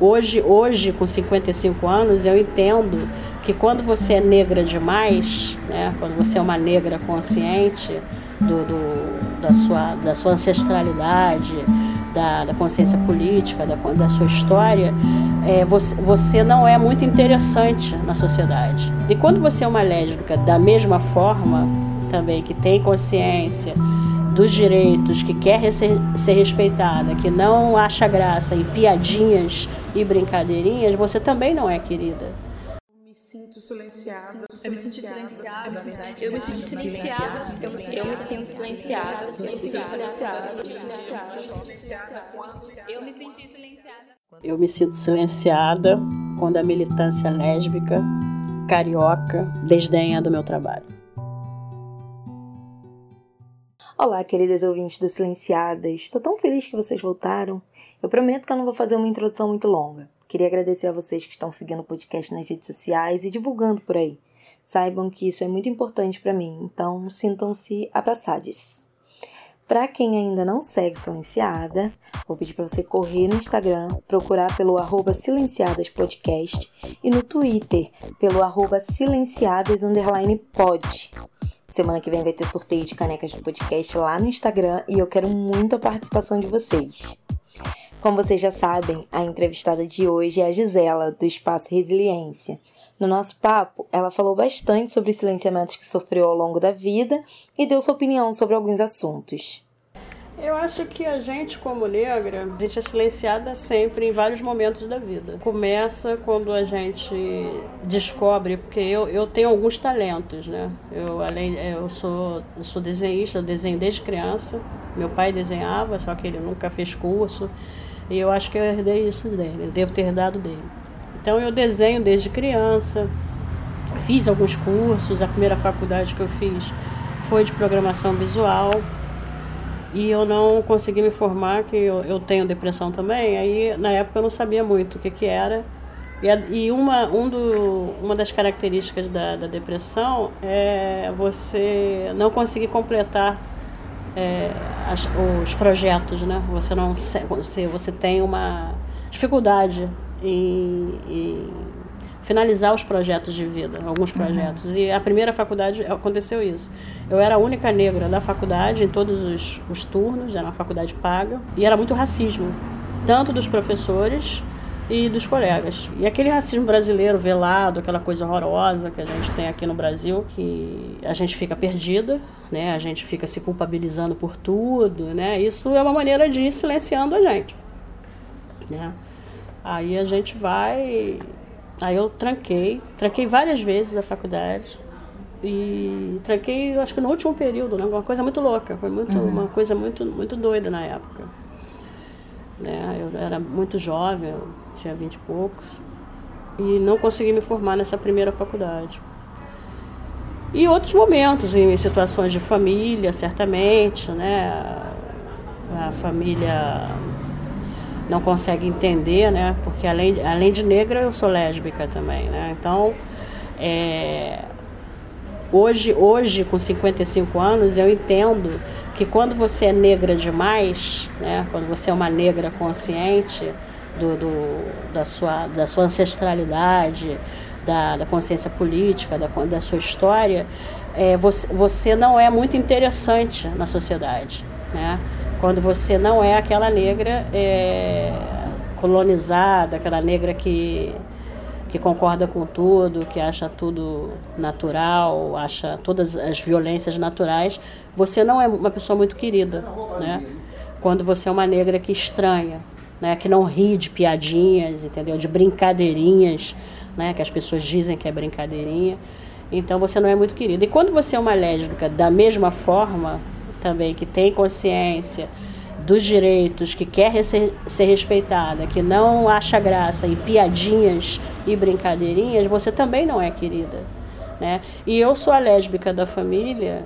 Hoje, hoje, com 55 anos, eu entendo que quando você é negra demais, né, quando você é uma negra consciente do, do da, sua, da sua ancestralidade, da, da consciência política, da, da sua história, é, você, você não é muito interessante na sociedade. E quando você é uma lésbica da mesma forma, também, que tem consciência, dos direitos, que quer ser, ser respeitada, que não acha graça em piadinhas e brincadeirinhas, você também não é querida. Me sinto silenciada. Eu me sinto silenciada. Eu me sinto silenciada. Eu me sinto silenciada. Eu me sinto silenciada. Eu me senti silenciada. Eu me sinto silenciada quando a militância lésbica, carioca, desdenha do meu trabalho. Olá, queridas ouvintes do Silenciadas. Estou tão feliz que vocês voltaram. Eu prometo que eu não vou fazer uma introdução muito longa. Queria agradecer a vocês que estão seguindo o podcast nas redes sociais e divulgando por aí. Saibam que isso é muito importante para mim, então sintam-se abraçados. Para quem ainda não segue Silenciada, vou pedir para você correr no Instagram, procurar pelo arroba silenciadaspodcast e no Twitter pelo arroba silenciadas_pod. Semana que vem vai ter sorteio de canecas do podcast lá no Instagram e eu quero muito a participação de vocês. Como vocês já sabem, a entrevistada de hoje é a Gisela, do Espaço Resiliência. No nosso papo, ela falou bastante sobre os silenciamentos que sofreu ao longo da vida e deu sua opinião sobre alguns assuntos. Eu acho que a gente, como negra, a gente é silenciada sempre em vários momentos da vida. Começa quando a gente descobre, porque eu, eu tenho alguns talentos, né? Eu, além, eu, sou, eu sou desenhista, eu desenho desde criança. Meu pai desenhava, só que ele nunca fez curso. E eu acho que eu herdei isso dele, devo ter herdado dele. Então eu desenho desde criança, fiz alguns cursos, a primeira faculdade que eu fiz foi de programação visual e eu não consegui me formar, que eu, eu tenho depressão também, aí na época eu não sabia muito o que, que era. E, e uma, um do, uma das características da, da depressão é você não conseguir completar é, as, os projetos, né? Você não você, você tem uma dificuldade em, em finalizar os projetos de vida, alguns uhum. projetos. Uhum. E a primeira faculdade aconteceu isso. Eu era a única negra da faculdade, em todos os, os turnos, era uma faculdade paga, e era muito racismo, tanto dos professores e dos colegas. E aquele racismo brasileiro velado, aquela coisa horrorosa que a gente tem aqui no Brasil, que a gente fica perdida, né? A gente fica se culpabilizando por tudo, né? Isso é uma maneira de ir silenciando a gente, né? Aí a gente vai Aí eu tranquei, tranquei várias vezes a faculdade. E tranquei, acho que no último período, né? Uma coisa muito louca, foi muito, uhum. uma coisa muito, muito doida na época. Né? Eu era muito jovem, eu tinha vinte e poucos, e não consegui me formar nessa primeira faculdade. E outros momentos, em situações de família, certamente, né? A família não consegue entender, né? Porque além, além de negra, eu sou lésbica também, né? Então, é, hoje, hoje, com 55 anos, eu entendo que quando você é negra demais, né? Quando você é uma negra consciente do, do da, sua, da sua ancestralidade, da, da consciência política, da, da sua história, é, você, você não é muito interessante na sociedade, né? Quando você não é aquela negra é, colonizada, aquela negra que, que concorda com tudo, que acha tudo natural, acha todas as violências naturais, você não é uma pessoa muito querida, né? Quando você é uma negra que estranha, né? Que não ri de piadinhas, entendeu? De brincadeirinhas, né? Que as pessoas dizem que é brincadeirinha. Então você não é muito querida. E quando você é uma lésbica da mesma forma, também que tem consciência dos direitos, que quer ser, respeitada, que não acha graça em piadinhas e brincadeirinhas, você também não é querida. Né? E eu sou a lésbica da família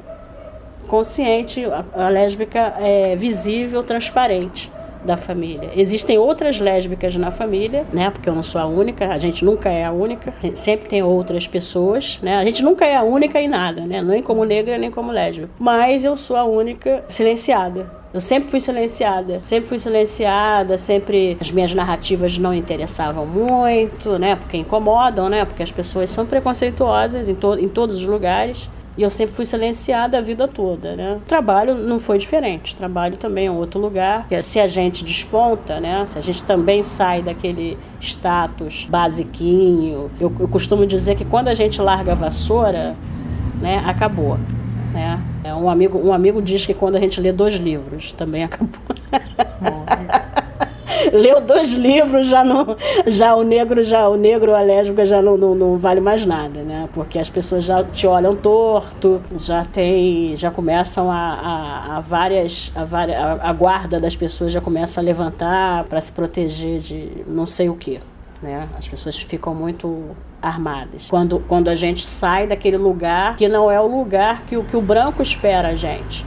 consciente, a, a lésbica é visível, transparente da família. Existem outras lésbicas na família, né? Porque eu não sou a única, a gente nunca é a única, a sempre tem outras pessoas, né? A gente nunca é a única em nada, né? Nem como negra, nem como lésbica. Mas eu sou a única silenciada Eu sempre fui silenciada, sempre fui silenciada, sempre as minhas narrativas não interessavam muito, né? Porque incomodam, né? Porque as pessoas são preconceituosas em, to em todos os lugares. E eu sempre fui silenciada a vida toda, né? O trabalho não foi diferente. O trabalho também é um outro lugar. Se a gente desponta, né? Se a gente também sai daquele status basiquinho. Eu, eu costumo dizer que quando a gente larga a vassoura, né? Acabou. Né? É, um, amigo, um amigo diz que quando a gente lê dois livros, também acabou. Leu dois livros, já não, já o negro, já o negro a lésbica já não, não, não, vale mais nada, né? Porque as pessoas já te olham torto, já tem, já começam a, a, a várias, a, a, a guarda das pessoas já começa a levantar para se proteger de não sei o que. Né? As pessoas ficam muito armadas. Quando, quando a gente sai daquele lugar que não é o lugar que que o branco espera a gente.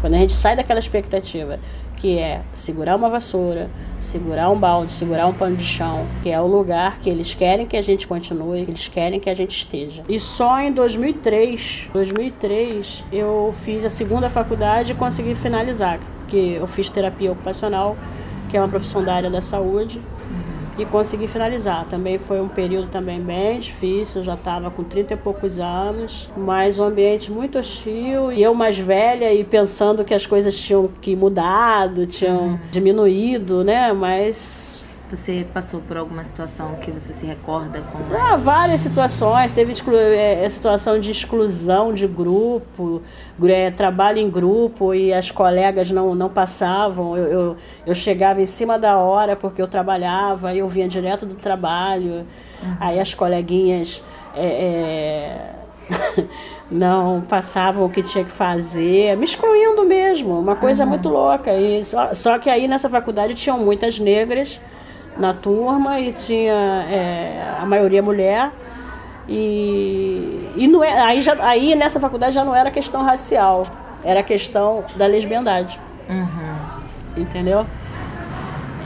Quando a gente sai daquela expectativa que é segurar uma vassoura, segurar um balde, segurar um pano de chão, que é o lugar que eles querem que a gente continue, que eles querem que a gente esteja. E só em 2003, 2003 eu fiz a segunda faculdade e consegui finalizar, porque eu fiz terapia ocupacional, que é uma profissão da área da saúde e consegui finalizar. Também foi um período também bem difícil, eu já estava com 30 e poucos anos, mas um ambiente muito hostil e eu mais velha e pensando que as coisas tinham que mudado, tinham uhum. diminuído, né? Mas você passou por alguma situação que você se recorda? Com... Ah, várias situações. Teve exclu... é, situação de exclusão de grupo, é, trabalho em grupo e as colegas não, não passavam. Eu, eu, eu, chegava em cima da hora porque eu trabalhava, eu vinha direto do trabalho. Uhum. Aí as coleguinhas. É, é não passavam o que tinha que fazer, me excluindo mesmo, uma coisa uhum. muito louca. E só, só que aí nessa faculdade tinham muitas negras na turma e tinha é, a maioria mulher. E, e não é, aí, já, aí nessa faculdade já não era questão racial, era questão da lesbiandade. Uhum. Entendeu?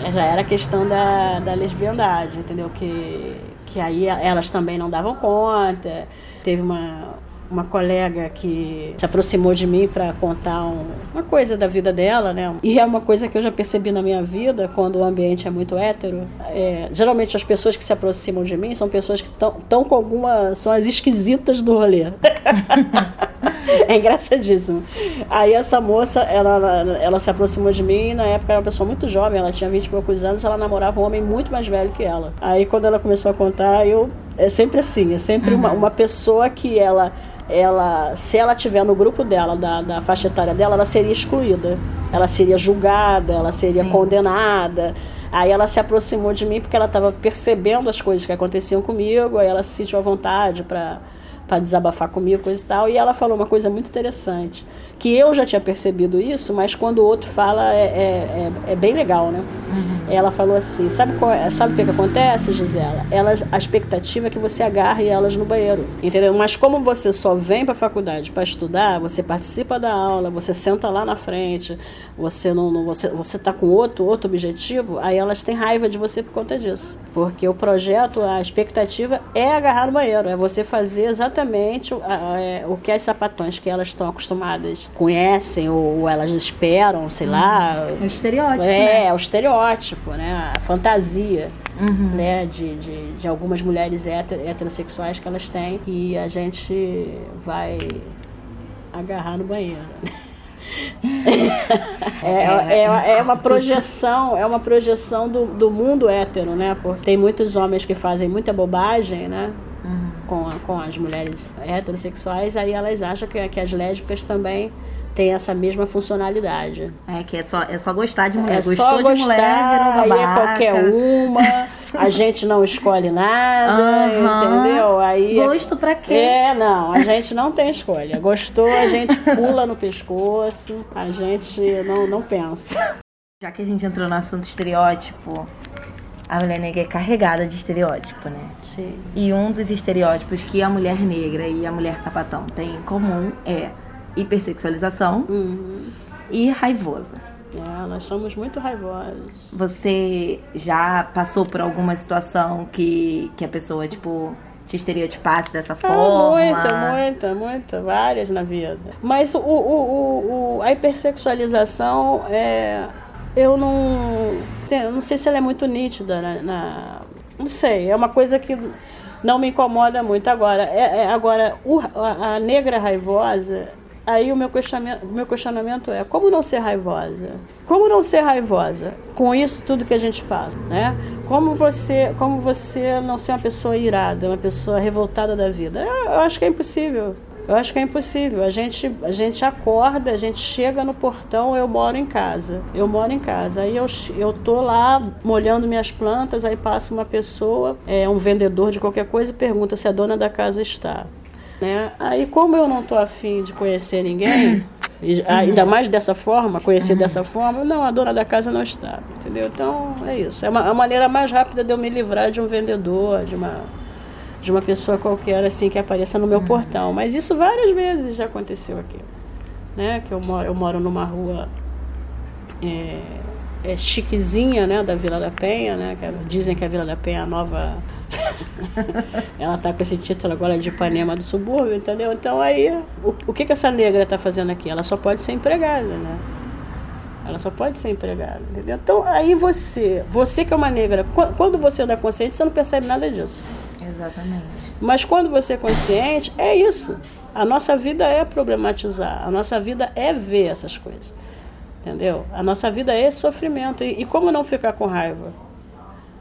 É, já era questão da, da lesbiandade, entendeu? Que, que aí elas também não davam conta. Teve uma, uma colega que se aproximou de mim para contar um, uma coisa da vida dela, né? E é uma coisa que eu já percebi na minha vida, quando o ambiente é muito hétero. É, geralmente as pessoas que se aproximam de mim são pessoas que estão com alguma. são as esquisitas do rolê. é engraçadíssimo. Aí essa moça, ela, ela, ela, se aproximou de mim e na época era uma pessoa muito jovem, ela tinha 20 e poucos anos, ela namorava um homem muito mais velho que ela. Aí quando ela começou a contar, eu. É sempre assim, é sempre uhum. uma, uma pessoa que ela ela, se ela tiver no grupo dela, da, da faixa etária dela, ela seria excluída. Ela seria julgada, ela seria Sim. condenada. Aí ela se aproximou de mim porque ela estava percebendo as coisas que aconteciam comigo, aí ela se sentiu à vontade para para desabafar comigo, coisa e tal. E ela falou uma coisa muito interessante, que eu já tinha percebido isso, mas quando o outro fala é, é, é, é bem legal, né? Uhum. Ela falou assim, sabe, qual, é, sabe o que, que acontece, Gisela? Elas, a expectativa é que você agarre elas no banheiro, entendeu? Mas como você só vem para a faculdade para estudar, você participa da aula, você senta lá na frente, você não, não você você tá com outro outro objetivo, aí elas têm raiva de você por conta disso, porque o projeto, a expectativa é agarrar no banheiro, é você fazer exatamente exatamente é, o que as sapatões que elas estão acostumadas conhecem ou, ou elas esperam, sei hum. lá. É o estereótipo. É, né? é o estereótipo, né? A fantasia. Uhum. Né, de, de, de, algumas mulheres heterossexuais que elas têm que a gente vai agarrar no banheiro. é, é, é, uma projeção, é uma projeção do, do mundo hétero, né? Porque tem muitos homens que fazem muita bobagem, né? Com, a, com as mulheres heterossexuais, aí elas acham que, que as lésbicas também têm essa mesma funcionalidade. É, que é só, é só gostar de mulher. É Gostou só gostar, de mulher, virou babaca. Aí é qualquer uma, a gente não escolhe nada, uhum. entendeu? Aí é Gosto pra quê? É, não, a gente não tem escolha. Gostou, a gente pula no pescoço, a gente não, não pensa. Já que a gente entrou no assunto estereótipo, a mulher negra é carregada de estereótipo, né? Sim. E um dos estereótipos que a mulher negra e a mulher sapatão têm em comum é hipersexualização uhum. e raivosa. É, nós somos muito raivosas. Você já passou por alguma situação que, que a pessoa, tipo, te estereotipasse dessa Ah, forma? muita, muita, muita, várias na vida. Mas o, o, o, o- a hipersexualização, é, eu não, eu não sei se ela é muito nítida na, na- não sei, é uma coisa que não me incomoda muito. Agora, é, é- agora o- a, a negra raivosa, aí o meu questionamento, meu questionamento é como não ser raivosa? Como não ser raivosa com isso tudo que a gente passa, né? Como você, como você não ser uma pessoa irada, uma pessoa revoltada da vida? Eu, eu acho que é impossível. Eu acho que é impossível. A gente, a gente acorda, a gente chega no portão, eu moro em casa. Eu moro em casa. Aí eu, eu tô lá molhando minhas plantas, aí passa uma pessoa, é um vendedor de qualquer coisa, e pergunta se a dona da casa está. Né? Aí, como eu não estou afim de conhecer ninguém, e ainda mais dessa forma, conhecer dessa forma, não, a dona da casa não está, entendeu? Então, é isso. É uma, a maneira mais rápida de eu me livrar de um vendedor, de uma, de uma pessoa qualquer, assim, que apareça no meu portão. Mas isso várias vezes já aconteceu aqui. Né? Que eu moro, eu moro numa rua é, é chiquezinha, né, da Vila da Penha, né? Que dizem que a Vila da Penha é a nova ela tá com esse título agora de Ipanema do subúrbio, entendeu? Então aí, o, o que que essa negra tá fazendo aqui? Ela só pode ser empregada, né? Ela só pode ser empregada, entendeu? Então aí você, você que é uma negra, qu- quando você não é consciente, você não percebe nada disso. Exatamente. Mas quando você é consciente, é isso. A nossa vida é problematizar, a nossa vida é ver essas coisas. Entendeu? A nossa vida é esse sofrimento. E, e como não ficar com raiva?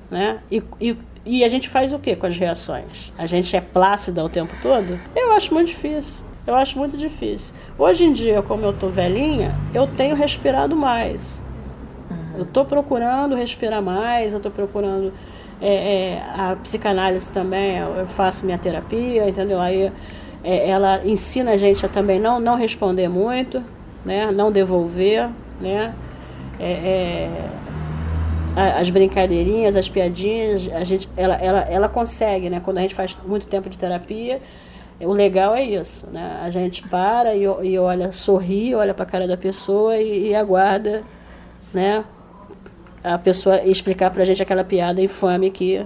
Né? E, e, e a gente faz o que com as reações? A gente é plácida o tempo todo? Eu acho muito difícil. Eu acho muito difícil. Hoje em dia, como eu tô velhinha, eu tenho respirado mais. Eu estou procurando respirar mais, eu estou procurando. é, é, a psicanálise também, eu faço minha terapia, entendeu? Aí é, ela ensina a gente a também não, não responder muito, né? não devolver, né? É, é, as brincadeirinhas, as piadinhas, a gente, ela, ela, ela consegue, né? Quando a gente faz muito tempo de terapia, o legal é isso, né? A gente para e, e olha, sorri, olha para a cara da pessoa e, e aguarda, né? A pessoa explicar para a gente aquela piada infame que,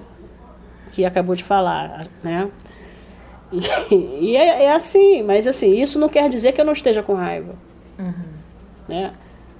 que acabou de falar, né? E, e é, é assim, mas assim, isso não quer dizer que eu não esteja com raiva, né?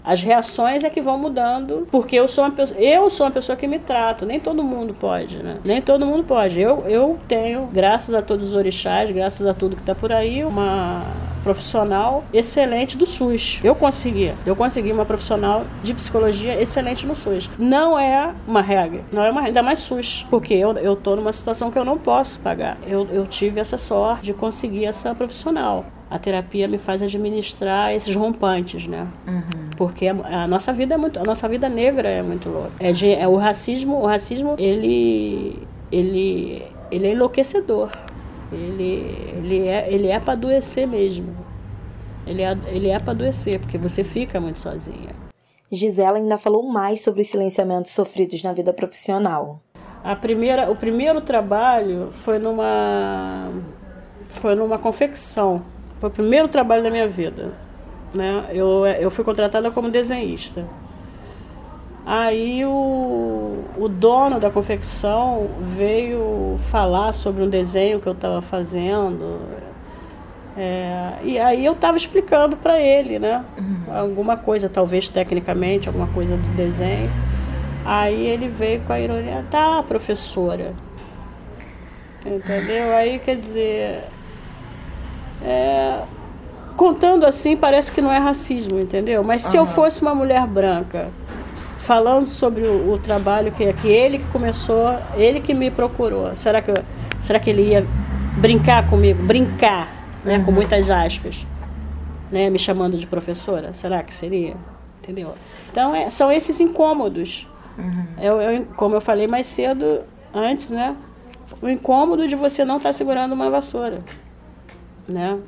As reações é que vão mudando, porque eu sou uma pessoa, eu sou uma pessoa que me trato, nem todo mundo pode, né? Nem todo mundo pode. Eu, eu tenho, graças a todos os orixás, graças a tudo que está por aí, uma profissional excelente do SUS. Eu consegui, eu consegui uma profissional de psicologia excelente no SUS. Não é uma regra, não é uma ainda mais SUS, porque eu eu tô numa situação que eu não posso pagar. Eu, eu tive essa sorte de conseguir essa profissional. A terapia me faz administrar esses rompantes, né? Porque a, a nossa vida é muito, a nossa vida negra é muito louca. É, de, é o racismo, o racismo ele ele ele é enlouquecedor. Ele ele é ele é para adoecer mesmo. Ele é ele é para adoecer porque você fica muito sozinha. Gisela ainda falou mais sobre os silenciamentos sofridos na vida profissional. A primeira, o primeiro trabalho foi numa foi numa confecção. Foi o primeiro trabalho da minha vida, né? Eu eu fui contratada como desenhista. Aí o, o dono da confecção veio falar sobre um desenho que eu estava fazendo. É, e aí eu estava explicando para ele, né? Alguma coisa, talvez tecnicamente, alguma coisa do desenho. Aí ele veio com a ironia, tá, professora. Entendeu? Aí quer dizer. É, contando assim, parece que não é racismo, entendeu? Mas se eu fosse uma mulher branca, falando sobre o, o trabalho que, que ele que começou, ele que me procurou, será que, eu- será que ele ia brincar comigo? Brincar, né? Com muitas aspas. Né? Me chamando de professora? Será que seria? Entendeu? Então, é- são esses incômodos. Eu, eu- como eu falei mais cedo, antes, né? O incômodo de você não estar segurando uma vassoura. Né?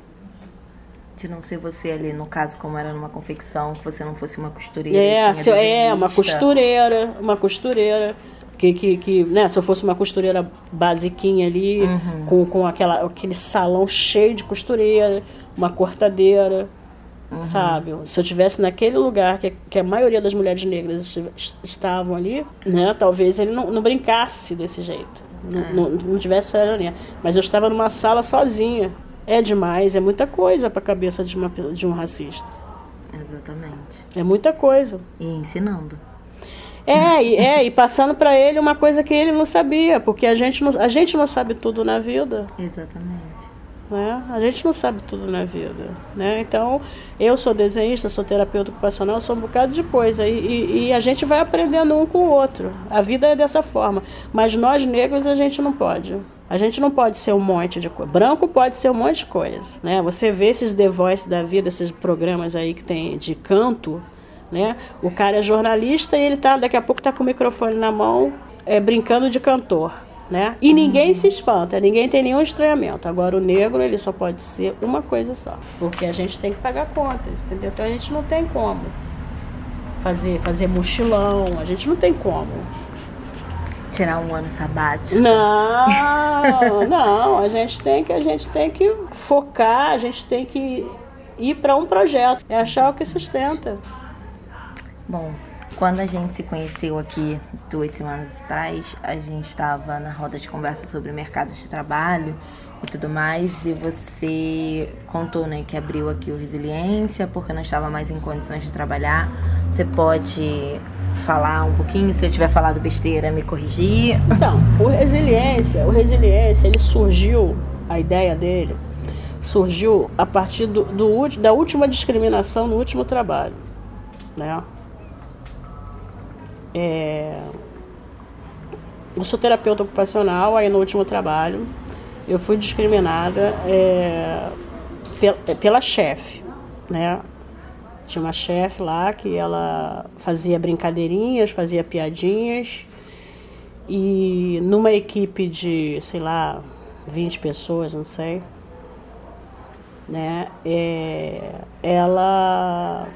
De não ser você ali, no caso, como era numa confecção, que você não fosse uma costureira. É, e sim se, é uma costureira, uma costureira. Que, que, que né, se eu fosse uma costureira basiquinha ali, com, com aquela, aquele salão cheio de costureira, uma cortadeira, Uhum. Sabe? Se eu tivesse naquele lugar que, que a maioria das mulheres negras estavam ali, né? Talvez ele não, não brincasse desse jeito. Não, é. não, não tivesse essa linha. Mas eu estava numa sala sozinha. É demais, é muita coisa para a cabeça de, uma, de um racista. Exatamente. É muita coisa. E ensinando. É, e, é, e passando para ele uma coisa que ele não sabia, porque a gente não, a gente não sabe tudo na vida. Exatamente. Né? A gente não sabe tudo na vida. Né? Então, eu sou desenhista, sou terapeuta ocupacional, sou um bocado de coisa. E, e, e, a gente vai aprendendo um com o outro. A vida é dessa forma. Mas nós negros a gente não pode. A gente não pode ser um monte de coisa. Branco pode ser um monte de coisa. Né? Você vê esses The Voice da vida, esses programas aí que tem de canto. Né? O cara é jornalista e ele tá, daqui a pouco está com o microfone na mão, é, brincando de cantor né? E ninguém se espanta, ninguém tem nenhum estranhamento. Agora o negro ele só pode ser uma coisa só, porque a gente tem que pagar contas, entendeu? Então a gente não tem como fazer fazer mochilão, a gente não tem como tirar um ano sabático. Não, não, a gente tem que a gente tem que focar, a gente tem que ir para um projeto, é achar o que sustenta. Bom, quando a gente se conheceu aqui duas semanas atrás, a gente estava na roda de conversa sobre mercado de trabalho e tudo mais, e você contou né, que abriu aqui o Resiliência porque não estava mais em condições de trabalhar. Você pode falar um pouquinho, se eu tiver falado besteira, me corrigir? Então, o Resiliência, o Resiliência, ele surgiu, a ideia dele, surgiu a partir do, do da última discriminação no último trabalho, né? É... Eu sou terapeuta ocupacional, aí no último trabalho eu fui discriminada é, pela, pela chefe, né? Tinha uma chefe lá que ela fazia brincadeirinhas, fazia piadinhas e numa equipe de, sei lá, 20 pessoas, não sei, né? É, ela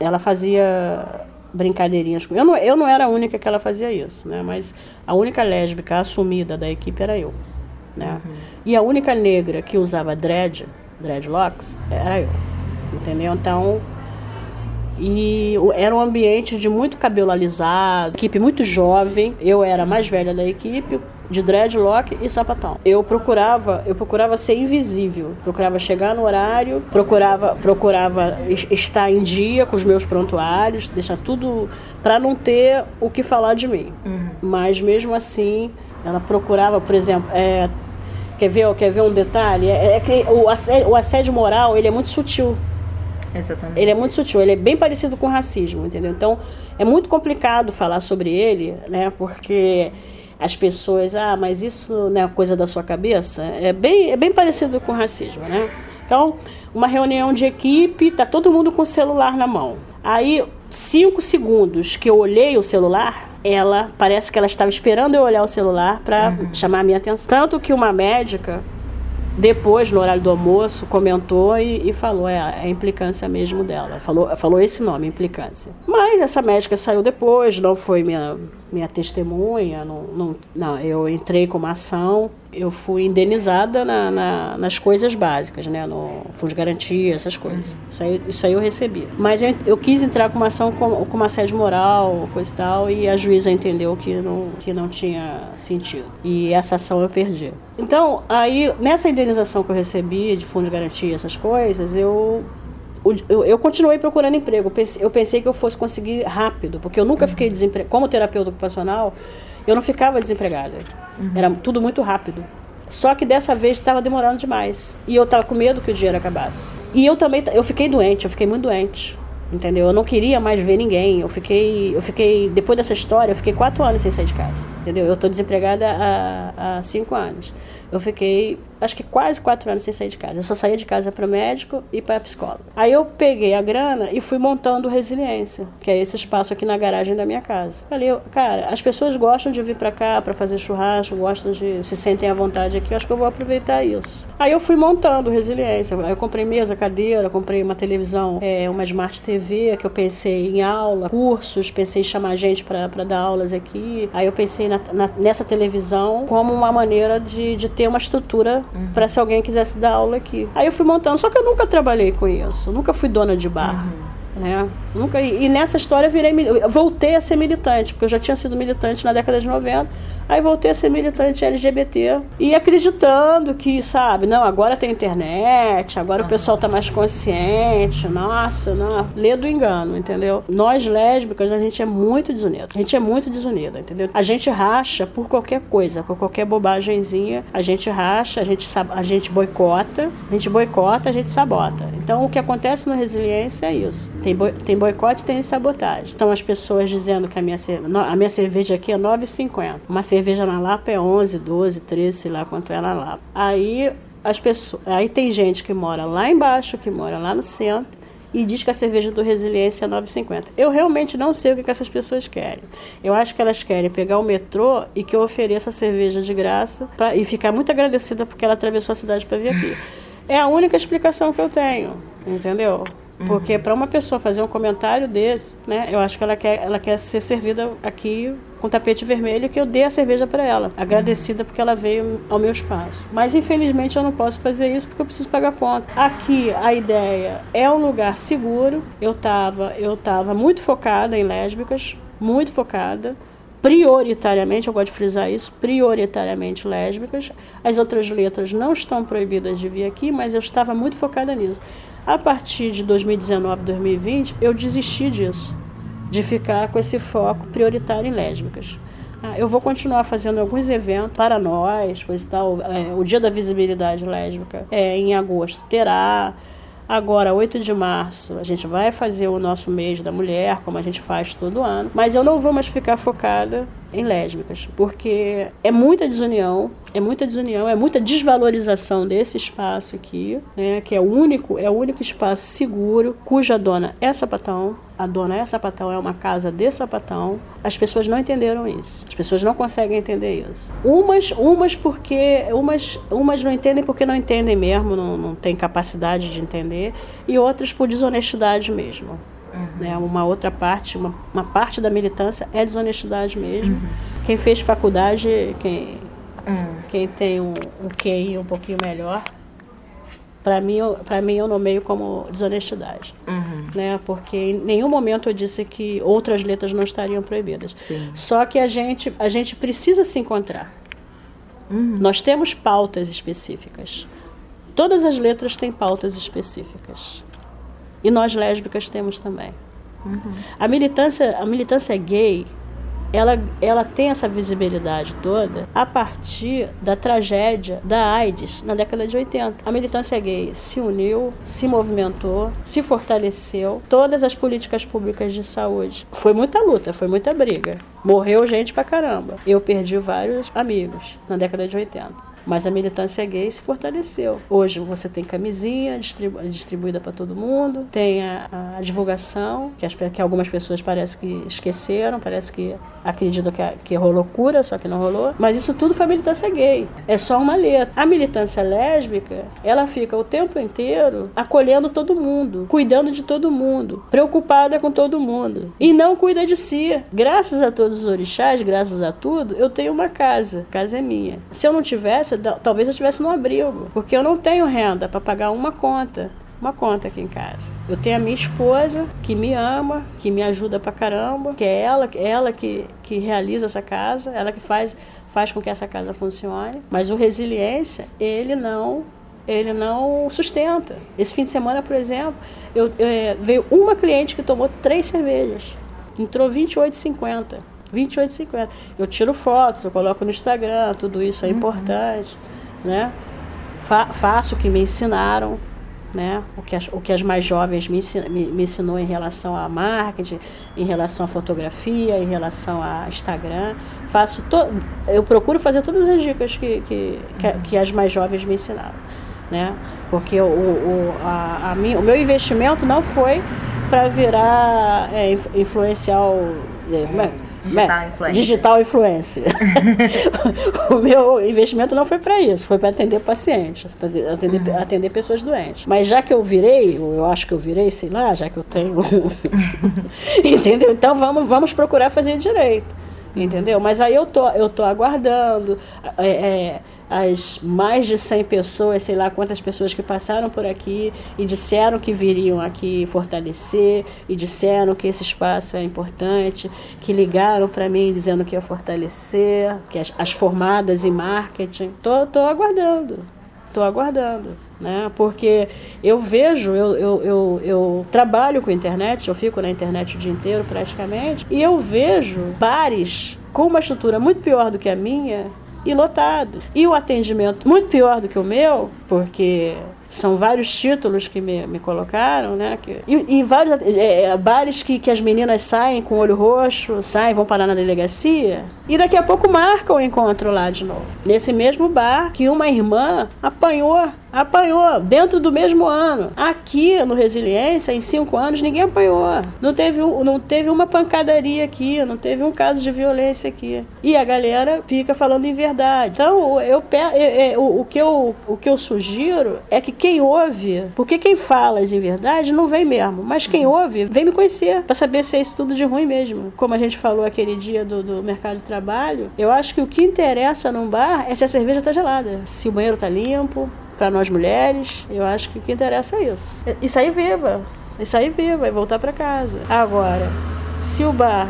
ela fazia brincadeirinhas com eu não eu não era a única que ela fazia isso né mas a única lésbica assumida da equipe era eu né uhum. e a única negra que usava dread dreadlocks era eu entendeu então e era um ambiente de muito cabelo alisado equipe muito jovem eu era a mais velha da equipe de dreadlock e sapatão. Eu procurava, eu procurava ser invisível, procurava chegar no horário, procurava, procurava estar em dia com os meus prontuários, deixar tudo para não ter o que falar de mim. Uhum. Mas mesmo assim, ela procurava, por exemplo, é, quer ver, quer ver um detalhe? É, é que o assédio, o assédio moral ele é muito sutil. Exatamente. Ele é muito sutil, ele é bem parecido com racismo, entendeu? Então é muito complicado falar sobre ele, né? Porque as pessoas, ah, mas isso não é coisa da sua cabeça, é bem, é bem parecido com racismo, né? Então, uma reunião de equipe, tá todo mundo com o celular na mão. Aí, cinco segundos que eu olhei o celular, ela parece que ela estava esperando eu olhar o celular para uhum. chamar a minha atenção. Tanto que uma médica depois, no horário do almoço, comentou e, e falou, é, é, a implicância mesmo dela. Falou, falou esse nome, implicância. Mas essa médica saiu depois, não foi minha, minha testemunha, não, não, não eu entrei com uma ação, eu fui indenizada na, na, nas coisas básicas, né? No fundo de garantia, essas coisas. Isso aí, isso aí eu recebi. Mas eu, eu quis entrar com uma ação com, com uma sede moral, coisa e tal, e a juíza entendeu que não, que não tinha sentido. E essa ação eu perdi. Então, aí, nessa indenização que eu recebi de fundo de garantia, essas coisas, eu eu, eu, continuei procurando emprego. Eu pensei, eu pensei, que eu fosse conseguir rápido, porque eu nunca fiquei desempregada. Como terapeuta ocupacional, eu não ficava desempregada. Uhum. Era tudo muito rápido. Só que dessa vez estava demorando demais. E eu estava com medo que o dinheiro acabasse. E eu também, eu fiquei doente, eu fiquei muito doente. Entendeu? Eu não queria mais ver ninguém. Eu fiquei, eu fiquei, depois dessa história, eu fiquei quatro anos sem sair de casa. Entendeu? Eu estou desempregada há, há cinco anos eu fiquei, acho que quase quatro anos sem sair de casa. Eu só saía de casa para médico e para psicólogo. Aí eu peguei a grana e fui montando Resiliência, que é esse espaço aqui na garagem da minha casa. Falei, cara, as pessoas gostam de vir para cá para fazer churrasco, gostam de se sentem à vontade aqui. Acho que eu vou aproveitar isso. Aí eu fui montando Resiliência. Eu comprei mesa, cadeira, comprei uma televisão, é, uma Smart TV, que eu pensei em aula, cursos, pensei em chamar gente para dar aulas aqui. Aí eu pensei na, na, nessa televisão como uma maneira de, de ter uma estrutura uhum. para se alguém quisesse dar aula aqui. Aí eu fui montando, só que eu nunca trabalhei com isso, nunca fui dona de bar. Uhum. Né? Nunca, e nessa história eu virei, voltei a ser militante, porque eu já tinha sido militante na década de 90, aí voltei a ser militante LGBT e acreditando que, sabe, não, agora tem internet, agora o pessoal está mais consciente, nossa, não, lê do engano, entendeu? Nós lésbicas, a gente é muito desunida, a gente é muito desunida, entendeu? A gente racha por qualquer coisa, por qualquer bobagemzinha, a gente racha, a gente, a gente boicota, a gente boicota, a gente sabota. Então o que acontece no Resiliência é isso tem, boi, tem boicote tem sabotagem. São as pessoas dizendo que a minha, a minha cerveja aqui é 9,50. Uma cerveja na Lapa é 11, 12, 13, sei lá quanto é na Lapa. Aí as pessoas, aí tem gente que mora lá embaixo, que mora lá no centro e diz que a cerveja do Resiliência é 9,50. Eu realmente não sei o que, que essas pessoas querem. Eu acho que elas querem pegar o metrô e que eu ofereça a cerveja de graça pra, e ficar muito agradecida porque ela atravessou a cidade para vir aqui. É a única explicação que eu tenho, entendeu? Porque uhum. para uma pessoa fazer um comentário desse, né, eu acho que ela quer, ela quer ser servida aqui com tapete vermelho que eu dê a cerveja para ela, agradecida porque ela veio ao meu espaço. Mas infelizmente eu não posso fazer isso porque eu preciso pagar conta. Aqui a ideia é um lugar seguro. Eu estava eu tava muito focada em lésbicas, muito focada prioritariamente, eu gosto de frisar isso, prioritariamente lésbicas. As outras letras não estão proibidas de vir aqui, mas eu estava muito focada nisso. A partir de 2019, 2020, eu desisti disso, de ficar com esse foco prioritário em lésbicas. Ah, eu vou continuar fazendo alguns eventos para nós, coisa e tal. É, o Dia da Visibilidade Lésbica é em agosto terá. Agora, 8 de março, a gente vai fazer o nosso mês da mulher, como a gente faz todo ano, mas eu não vou mais ficar focada em lésbicas, porque é muita desunião, é muita desunião, é muita desvalorização desse espaço aqui, né, que é o único, é o único espaço seguro, cuja dona é sapatão, a dona é sapatão, é uma casa de sapatão. As pessoas não entenderam isso. As pessoas não conseguem entender isso. Umas, umas porque umas, umas não entendem porque não entendem mesmo, não, não têm capacidade de entender, e outras por desonestidade mesmo. Uhum. Né? Uma outra parte, uma, uma parte da militância é desonestidade mesmo. Uhum. Quem fez faculdade, quem, uhum. quem tem um, um QI um pouquinho melhor, para mim, para mim eu nomeio como desonestidade, uhum. né? Porque em nenhum momento eu disse que outras letras não estariam proibidas. Sim. Só que a gente, a gente precisa se encontrar. Uhum. Nós temos pautas específicas. Todas as letras têm pautas específicas. E nós lésbicas temos também. Uhum. A militância, a militância gay ela, ela tem essa visibilidade toda a partir da tragédia da AIDS na década de 80. A militância gay se uniu, se movimentou, se fortaleceu. Todas as políticas públicas de saúde. Foi muita luta, foi muita briga. Morreu gente pra caramba. Eu perdi vários amigos na década de 80. Mas a militância gay se fortaleceu. Hoje você tem camisinha distribu distribuída para todo mundo, tem a, a divulgação, que, as, que, algumas pessoas parece que esqueceram, parece que acreditam que, que rolou cura, só que não rolou. Mas isso tudo foi militância gay. É só uma letra. A militância lésbica, ela fica o tempo inteiro acolhendo todo mundo, cuidando de todo mundo, preocupada com todo mundo. E não cuida de si. Graças a todos os orixás, graças a tudo, eu tenho uma casa. A casa é minha. Se eu não tivesse, talvez eu estivesse no abrigo, porque eu não tenho renda para pagar uma conta uma conta aqui em casa. Eu tenho a minha esposa que me ama, que me ajuda pra caramba, que é ela, ela que, que realiza essa casa, ela que faz, faz com que essa casa funcione. Mas o resiliência, ele não ele não sustenta. Esse fim de semana, por exemplo, eu, eu é, veio uma cliente que tomou três cervejas. Entrou 28,50. 28,50. Eu tiro fotos, eu coloco no Instagram, tudo isso é uhum. importante, né? Fa faço o que me ensinaram, né? O que as, o que as mais jovens me, me, me ensinou em relação a marketing, em relação a fotografia, em relação a Instagram. Faço to, eu procuro fazer todas as dicas que, que, que, que as mais jovens me ensinaram, né? Porque o, o, a, a minha, o meu investimento não foi para virar é, influencial. É, Digital influencer. Digital influencer. o meu investimento não foi para isso, foi para atender pacientes, para atender, uhum. atender pessoas doentes. Mas já que eu virei, eu acho que eu virei, sei lá, já que eu tenho. Entendeu? Então vamos, vamos procurar fazer direito. Entendeu? Mas aí eu tô, eu tô aguardando. É, é, as mais de 100 pessoas, sei lá quantas pessoas que passaram por aqui e disseram que viriam aqui fortalecer e disseram que esse espaço é importante, que ligaram para mim dizendo que ia fortalecer, que as, as formadas em marketing. Tô, tô aguardando. Tô aguardando, né? Porque eu vejo, eu, eu, eu, eu trabalho com internet, eu fico na internet o dia inteiro praticamente, e eu vejo bares com uma estrutura muito pior do que a minha e lotado. E o atendimento muito pior do que o meu, porque são vários títulos que me, me colocaram, né? Que, e, e vários é, é, bares que, que as meninas saem com o olho roxo, saem, vão parar na delegacia, e daqui a pouco marcam o encontro lá de novo. Nesse mesmo bar que uma irmã apanhou apanhou dentro do mesmo ano. Aqui no Resiliência, em cinco anos, ninguém apanhou. Não teve, não teve uma pancadaria aqui, não teve um caso de violência aqui. E a galera fica falando em verdade. Então, eu, eu, o, que eu, o que eu sugiro é que quem ouve, porque quem fala em verdade não vem mesmo, mas quem ouve vem me conhecer para saber se é isso tudo de ruim mesmo. Como a gente falou aquele dia do, do mercado de trabalho, eu acho que o que interessa num bar é se a cerveja está gelada, se o banheiro está limpo, para nós mulheres, eu acho que o que interessa é isso. E sair viva. E sair viva e voltar para casa. Agora, se o bar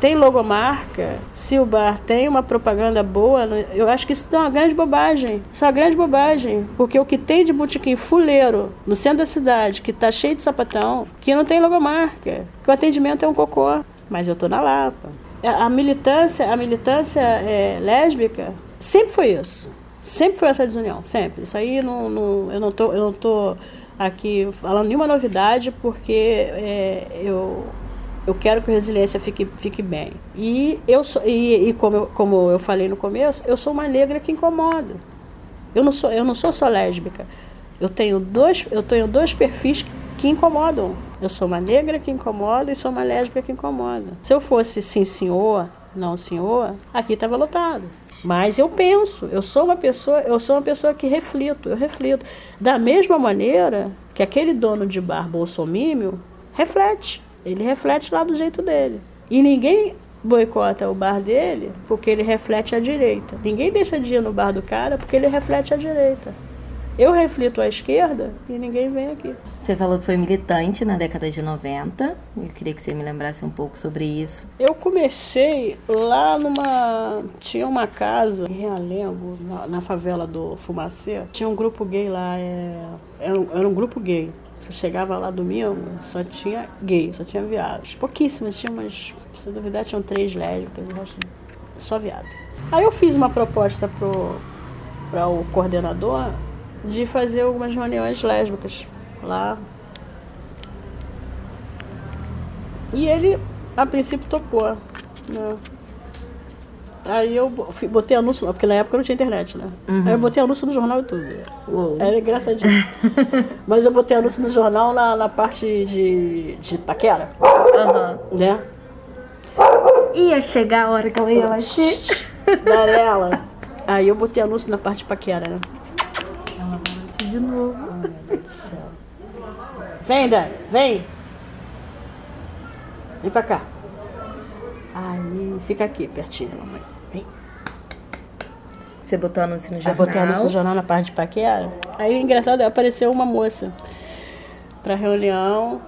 tem logomarca, se o bar tem uma propaganda boa, eu acho que isso é uma grande bobagem. Isso é uma grande bobagem. Porque o que tem de botequim fuleiro no centro da cidade, que está cheio de sapatão, que não tem logomarca, que o atendimento é um cocô. Mas eu tô na Lapa. A militância, a militância é, lésbica sempre foi isso. Sempre foi essa desunião, sempre. Isso aí não, não, eu não tô, eu não tô aqui falando nenhuma novidade porque é, eu eu quero que a resiliência fique, fique bem. E eu sou, e, e como, eu, como eu falei no começo, eu sou uma negra que incomoda. Eu não sou, eu não sou só lésbica. Eu tenho dois, eu tenho dois perfis que incomodam. Eu sou uma negra que incomoda e sou uma lésbica que incomoda. Se eu fosse sim senhor, não senhor, aqui estava lotado. Mas eu penso, eu sou uma pessoa, eu sou uma pessoa que reflito, eu reflito. Da mesma maneira que aquele dono de bar bolsomímio reflete. Ele reflete lá do jeito dele. E ninguém boicota o bar dele porque ele reflete a direita. Ninguém deixa de ir no bar do cara porque ele reflete a direita. Eu reflito à esquerda e ninguém vem aqui. Você falou que foi militante na década de 90. Eu queria que você me lembrasse um pouco sobre isso. Eu comecei lá numa. Tinha uma casa em Realengo, na, na favela do Fumacê. Tinha um grupo gay lá. É... Era, um, era um grupo gay. Você chegava lá domingo, só tinha gay, só tinha viados. Pouquíssimas, tinha umas. Se duvidar, tinham três lésbicas, o resto só viado. Aí eu fiz uma proposta pro, para o coordenador de fazer algumas reuniões lésbicas lá. E ele, a princípio, topou. Né? Aí eu botei anúncio, porque na época não tinha internet, né? Uhum. Aí eu botei anúncio no jornal e tudo. Uou. Era engraçadinho. Mas eu botei anúncio no jornal na, na parte de, de paquera. Uhum. Né? Ia chegar a hora que ela ia lá. Darela. Aí eu botei anúncio na parte de paquera, né? De novo. Deus do céu. Vem, Dani, vem. Vem pra cá. Aí, fica aqui, pertinho, mamãe. Vem. Você botou anúncio no jornal? Eu botei anúncio no jornal na parte de paquera. Aí, engraçado, apareceu uma moça pra reunião.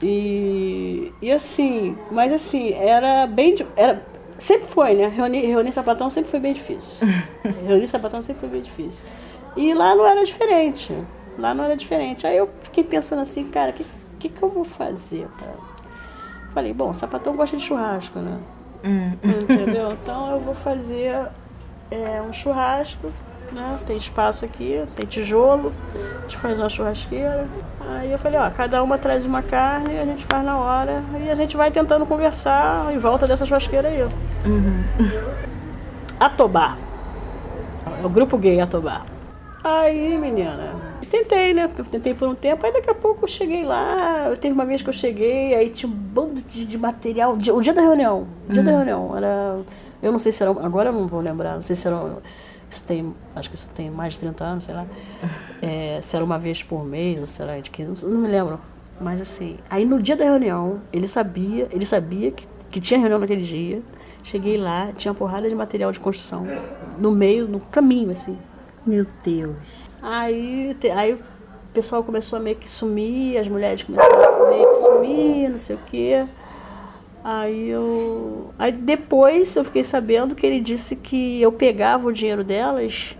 E, e assim, mas assim, era bem. Era, sempre foi, né? Reunir, reunir sapatão sempre foi bem difícil. reunir sapatão sempre foi bem difícil. E lá não era diferente. Lá não era diferente. Aí eu fiquei pensando assim, cara, o que, que, que eu vou fazer? Pra... Falei, bom, sapatão gosta de churrasco, né? Hum. Entendeu? Então eu vou fazer é, um churrasco, né? Tem espaço aqui, tem tijolo, a gente faz uma churrasqueira. Aí eu falei, ó, cada uma traz uma carne, a gente faz na hora e a gente vai tentando conversar em volta dessa churrasqueira aí. Uhum. Atobá. É o grupo gay Atobá. Aí, menina, tentei, né? Tentei por um tempo, aí daqui a pouco eu cheguei lá. Teve uma vez que eu cheguei, aí tinha um bando de, de material. O dia, o dia da reunião. O dia da uhum. reunião. Era. Eu não sei se era. Agora eu não vou lembrar, não sei se era. Isso tem. Acho que isso tem mais de 30 anos, sei lá. É, se era uma vez por mês, ou será de 15, não me lembro. Mas assim, aí no dia da reunião, ele sabia, ele sabia que, que tinha reunião naquele dia Cheguei lá, tinha uma porrada de material de construção no meio, no caminho, assim. Meu Deus. Aí, aí o pessoal começou a meio que sumir, as mulheres começaram a meio que sumir, não sei o quê. Aí eu. Aí depois eu fiquei sabendo que ele disse que eu pegava o dinheiro delas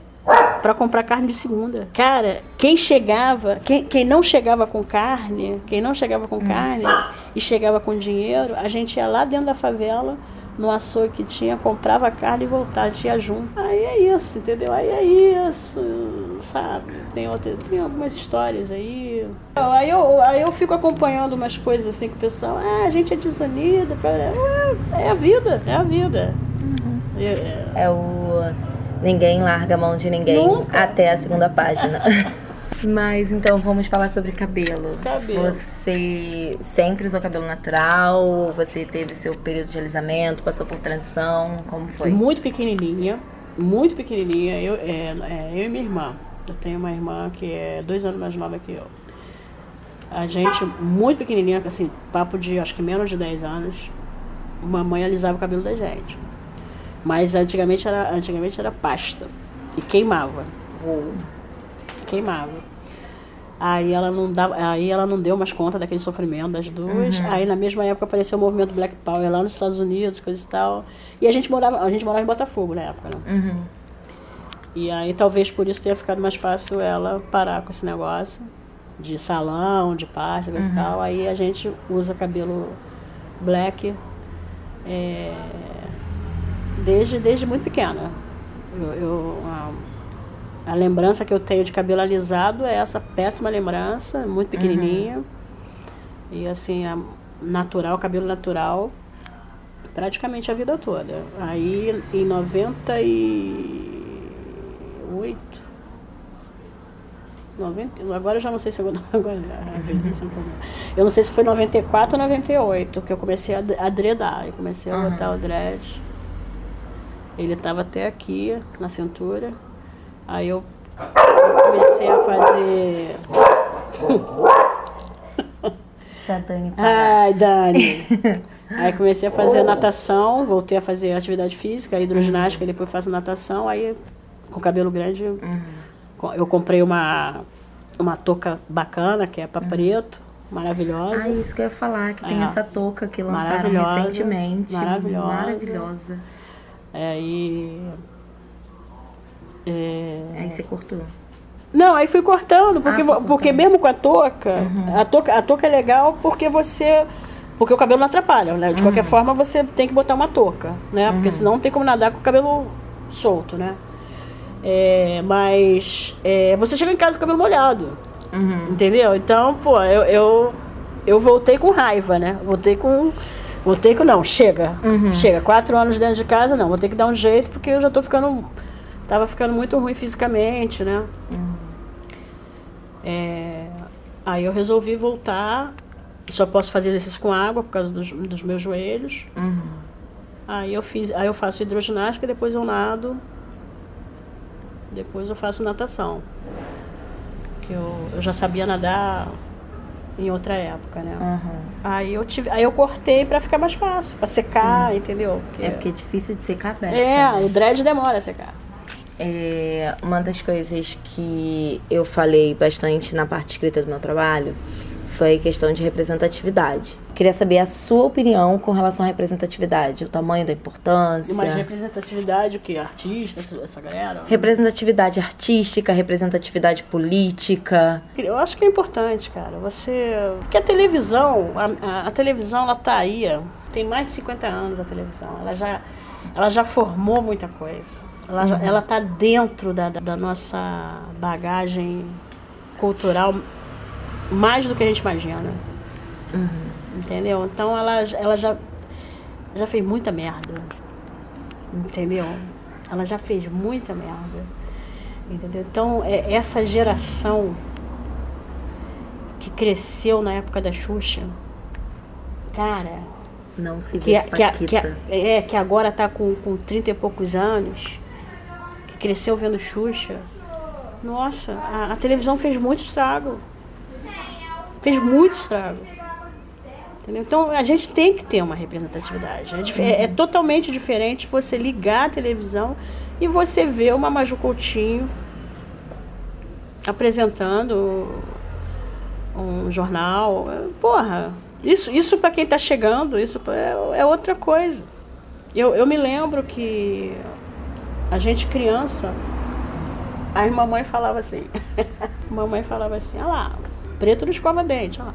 para comprar carne de segunda. Cara, quem chegava, quem, quem não chegava com carne, quem não chegava com carne e chegava com dinheiro, a gente ia lá dentro da favela, no açougue que tinha, comprava carne e voltava, a gente ia junto. Aí é isso, entendeu? Aí é isso, sabe? Tem, outra, tem algumas histórias aí. Aí eu, aí eu fico acompanhando umas coisas assim que o pessoal, ah, a gente é desunida. pra- É, é a vida, é a vida. É- é- É o Ninguém larga a mão de ninguém Nunca. até a segunda página. Mas então vamos falar sobre cabelo. Cabelo. Você sempre usou cabelo natural? Você teve seu período de alisamento? Passou por transição? Como foi? Muito pequenininha, muito pequenininha. Eu, é, é, eu e minha irmã. Eu tenho uma irmã que é dois anos mais nova que eu. A gente, muito pequenininha, assim, papo de acho que menos de 10 anos, mamãe alisava o cabelo da gente. Mas antigamente era, antigamente era pasta e queimava. Queimava. Aí ela não dava, aí ela não deu mais conta daquele sofrimento das duas. Aí na mesma época apareceu o movimento Black Power lá nos Estados Unidos, coisa e tal. E a gente morava, a gente morava em Botafogo na época, né? Uhum. E aí talvez por isso tenha ficado mais fácil ela parar com esse negócio de salão, de pasta, coisa e tal. Aí a gente usa cabelo black é, desde, desde muito pequena. Eu, eu- a, lembrança que eu tenho de cabelo alisado é essa péssima lembrança, muito pequenininha. E assim, natural, cabelo natural, praticamente a vida toda. Aí em 98. 90, agora eu já não sei se eu, agora a velhice é um problema. Eu não sei se foi 94 ou 98 que eu comecei a, a dredar. Eu comecei a botar o dread. Ele estava até aqui na cintura. Aí eu comecei a fazer. Já Dani Ai, Dani. aí comecei a fazer natação, voltei a fazer atividade física, hidroginástica, e depois faço natação, aí com cabelo grande eu- co- eu comprei uma, uma touca bacana, que é para preto, maravilhosa. Ah, isso que eu ia falar, que tem É. essa touca que lançaram Maravilhosa, recentemente. maravilhosa. Maravilhosa. Aí. É, Aí você cortou. Não, aí fui cortando, porque, Ah, cortando. porque mesmo com a touca, a touca, a touca é legal porque você. Porque o cabelo não atrapalha, né? De qualquer forma, você tem que botar uma touca, né? Porque senão não tem como nadar com o cabelo solto, né? É, mas é, você chega em casa com o cabelo molhado, entendeu? Então, pô, eu, eu, eu voltei com raiva, né? Voltei com. Voltei com. Não, chega. Chega. Quatro anos dentro de casa, não. Vou ter que dar um jeito porque eu já tô ficando. Tava ficando muito ruim fisicamente, né? É, aí eu resolvi voltar. Só posso fazer exercício com água por causa dos, dos meus joelhos. Aí eu fiz, aí eu faço hidroginástica, depois eu nado. Depois eu faço natação. Que eu, eu já sabia nadar em outra época, né? Aí eu tive, aí eu cortei pra ficar mais fácil, pra secar, entendeu? É porque é difícil de secar a peça. É, o dread demora a secar. É, uma das coisas que eu falei bastante na parte escrita do meu trabalho foi questão de representatividade. Queria saber a sua opinião com relação à representatividade, o tamanho da importância. Mas representatividade, o que? Artistas, essa galera? Representatividade artística, representatividade política. Eu acho que é importante, cara. Você. Porque a televisão, a, a- a televisão, ela tá aí. Tem mais de 50 anos a televisão. Ela já, ela já formou muita coisa. Ela, já, ela tá dentro da, da- nossa bagagem cultural mais do que a gente imagina. Entendeu? Então ela, ela já, já fez muita merda. Entendeu? Ela já fez muita merda. Entendeu? Então, é, essa geração que cresceu na época da Xuxa, cara, Não se que, vê que, que, Paquita. é, que agora tá com, com 30 e poucos anos, que cresceu vendo Xuxa, nossa, a, a televisão fez muito estrago. Fez muito estrago. Entendeu? Então a gente tem que ter uma representatividade. É, é- é totalmente diferente você ligar a televisão e você ver uma Maju Coutinho apresentando um jornal. Porra, isso, isso para quem está chegando, isso é, é outra coisa. Eu, eu me lembro que a gente criança, aí mamãe falava assim, mamãe falava assim, olha lá, preto não escova dente, olha lá,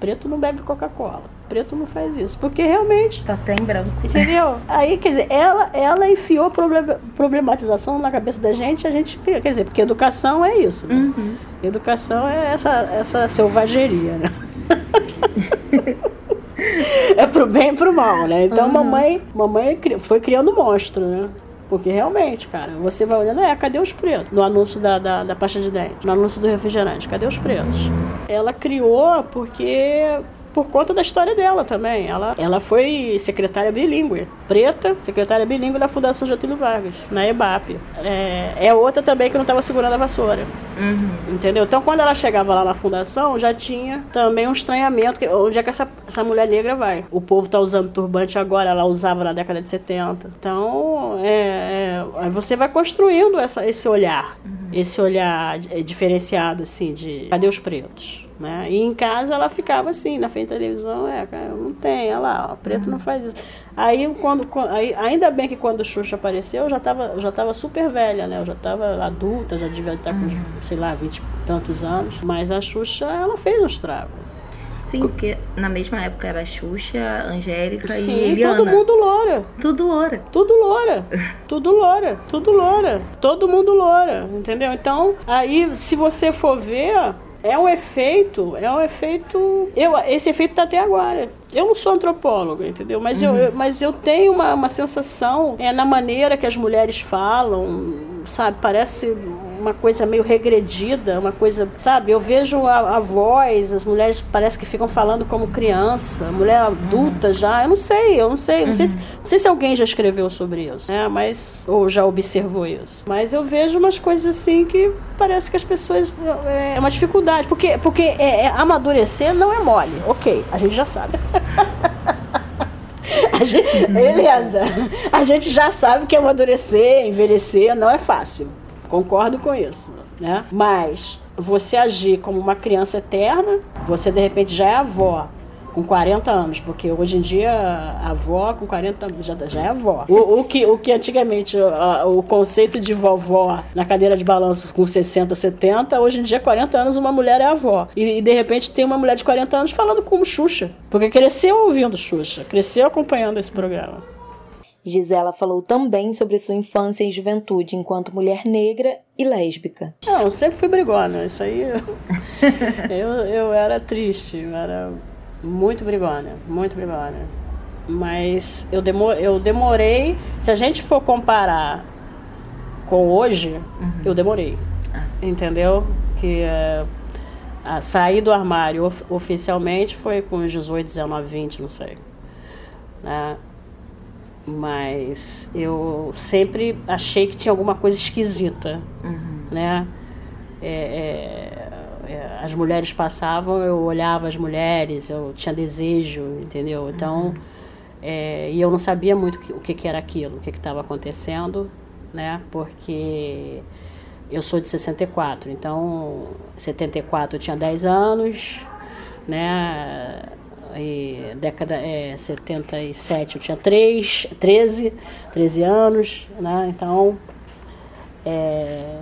preto não bebe Coca-Cola, preto não faz isso, porque realmente Tá até em branco. Entendeu? Aí, quer dizer, ela, ela enfiou problem- problematização na cabeça da gente, a gente cria. Quer dizer, porque educação é isso. Né? Educação é essa, essa selvageria, né? é pro bem e pro mal, né? Então, mamãe, mamãe cri- foi criando monstro, né? Porque realmente, cara, você vai olhando, é, cadê os pretos? No anúncio da, da, da pasta de dente, no anúncio do refrigerante, cadê os pretos? Ela criou porque por conta da história dela também. Ela, ela foi secretária bilíngue, preta, secretária bilíngue da Fundação Getúlio Vargas, na EBAP. É, é outra também que não estava segurando a vassoura. Entendeu? Então, quando ela chegava lá na fundação, já tinha também um estranhamento. Que, onde é que essa, essa mulher negra vai? O povo está usando turbante agora, ela usava na década de 70. Então, é, é, aí você vai construindo essa, esse olhar. Esse olhar é, diferenciado, assim, de cadê os pretos? Né? E em casa ela ficava assim, na frente da televisão, é, não tem, olha lá, ó, preto não faz isso. Aí, quando, aí, ainda bem que quando o Xuxa apareceu, eu já estava já tava super velha, né? Eu já estava adulta, já devia estar com, sei lá, vinte e tantos anos. Mas a Xuxa, ela fez um estrago. Sim, porque na mesma época era Xuxa, Angélica e Sim, Eliana. todo mundo loura. Tudo loura. Tudo loura, tudo loura, tudo loura, todo mundo loura, entendeu? Então, aí, se você for ver, é um efeito, é um efeito. Eu, esse efeito tá até agora. Eu não sou antropóloga, entendeu? Mas, eu, eu- mas eu tenho uma, uma sensação é, na maneira que as mulheres falam, sabe? Parece uma coisa meio regredida, uma coisa, sabe? Eu vejo a, a voz, as mulheres parece que ficam falando como criança, mulher adulta já, eu não sei, eu não sei, não, sei se, não sei se alguém já escreveu sobre isso, né? Mas, ou já observou isso. Mas eu vejo umas coisas assim que parece que as pessoas, é, é uma dificuldade, porque, porque é, é, amadurecer não é mole, ok, a gente já sabe. A gente, beleza. A gente já sabe que amadurecer, envelhecer não é fácil. Concordo com isso, né? Mas você agir como uma criança eterna, você de repente já é avó com 40 anos, porque hoje em dia a avó com 40 anos já, já é avó. O, o que, o que antigamente a- o conceito de vovó na cadeira de balanço com 60, 70, hoje em dia 40 anos uma mulher é avó. E, e, de repente tem uma mulher de 40 anos falando como Xuxa, porque cresceu ouvindo Xuxa, cresceu acompanhando esse programa. Gisela falou também sobre sua infância e juventude enquanto mulher negra e lésbica. Não, eu sempre fui brigona, isso aí. eu, eu era triste, eu era muito brigona, muito brigona. Mas eu, demo, eu demorei, se a gente for comparar com hoje, eu demorei. Entendeu? Que a sair do armário of- oficialmente foi com os 18, 19, 20, não sei. Né? Mas eu sempre achei que tinha alguma coisa esquisita, né? É, é, é, as mulheres passavam, eu olhava as mulheres, eu tinha desejo, entendeu? Então, é, e eu não sabia muito que- o que, que era aquilo, o que estava acontecendo, né? Porque eu sou de 64, então 74 eu tinha 10 anos, né? E década é, 77 eu tinha 3, 13, 13 anos, né? Então é,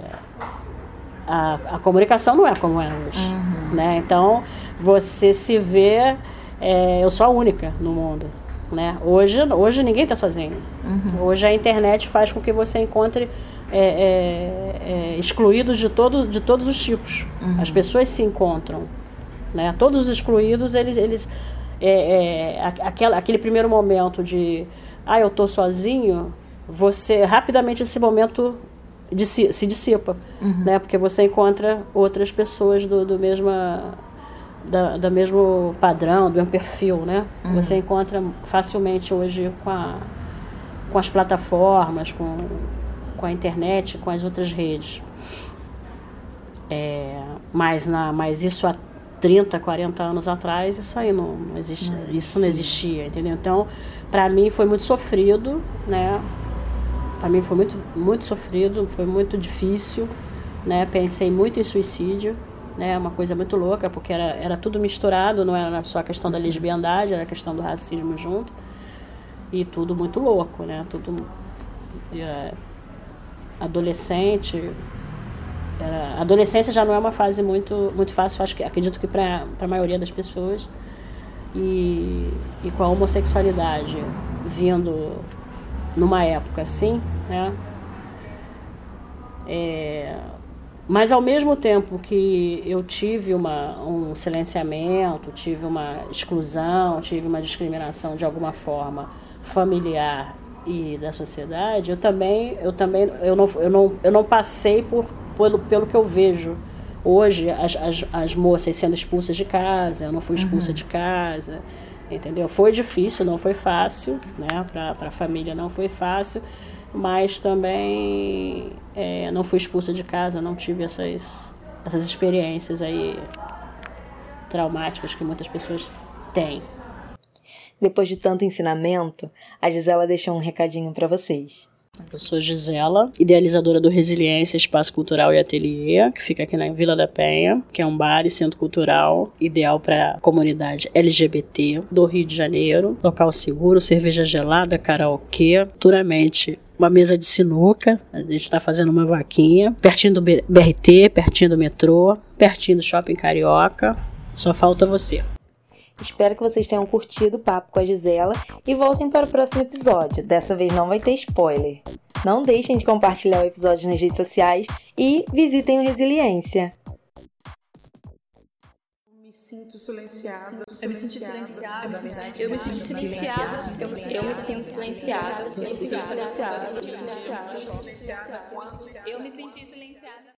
a, a comunicação não é como é hoje, né? Então você se vê, é, eu sou a única no mundo, né? Hoje, hoje ninguém está sozinho. Hoje a internet faz com que você encontre é, é, é, excluídos de, todo, de todos os tipos. As pessoas se encontram, né? Todos os excluídos, eles, eles é, é, aquela, aquele primeiro momento de, ah, eu tô sozinho, você rapidamente esse momento dissi- se dissipa, né? Porque você encontra outras pessoas do, do mesma da, do mesmo padrão, do mesmo perfil, né? Você encontra facilmente hoje com, a, com as plataformas, com, com a internet, com as outras redes. É, mas, na, mas isso há 30, 40 anos atrás, isso aí não, não existe, isso não existia, entendeu? Então, para mim foi muito sofrido, né? Para mim foi muito, muito sofrido, foi muito difícil, né? Pensei muito em suicídio, né? Uma coisa muito louca, porque era, era tudo misturado, não era só a questão da lesbiandade, era a questão do racismo junto. E tudo muito louco, né? Tudo é, adolescente. Era, a adolescência já não é uma fase muito, muito fácil, acho que acredito que para a maioria das pessoas. E, e com a homossexualidade vindo numa época assim, né? É, mas ao mesmo tempo que eu tive uma, um silenciamento, tive uma exclusão, tive uma discriminação de alguma forma familiar e da sociedade, eu também, eu também, eu não, eu não, eu não passei por pelo, pelo que eu vejo hoje as, as, as moças sendo expulsas de casa, eu não fui expulsa uhum. de casa, entendeu? Foi difícil, não foi fácil, né? Para a família não foi fácil, mas também é, não fui expulsa de casa, não tive essas, essas experiências aí traumáticas que muitas pessoas têm. Depois de tanto ensinamento, a Gisela deixou um recadinho para vocês. Eu sou Gisela, idealizadora do Resiliência Espaço Cultural e Ateliê, que fica aqui na Vila da Penha, que é um bar e centro cultural ideal para a comunidade LGBT do Rio de Janeiro. Local seguro, cerveja gelada, karaokê, futuramente uma mesa de sinuca. A gente está fazendo uma vaquinha, pertinho do BRT, pertinho do metrô, pertinho do Shopping Carioca. Só falta você. Espero que vocês tenham curtido o papo com a Gisela e voltem para o próximo episódio. Dessa vez não vai ter spoiler. Não deixem de compartilhar o episódio nas redes sociais e visitem o Resiliência. Eu me sinto silenciada. Eu me sinto silenciada. Eu me sinto silenciada. Eu me sinto silenciada. Eu me sinto silenciada. Eu me sinto silenciada.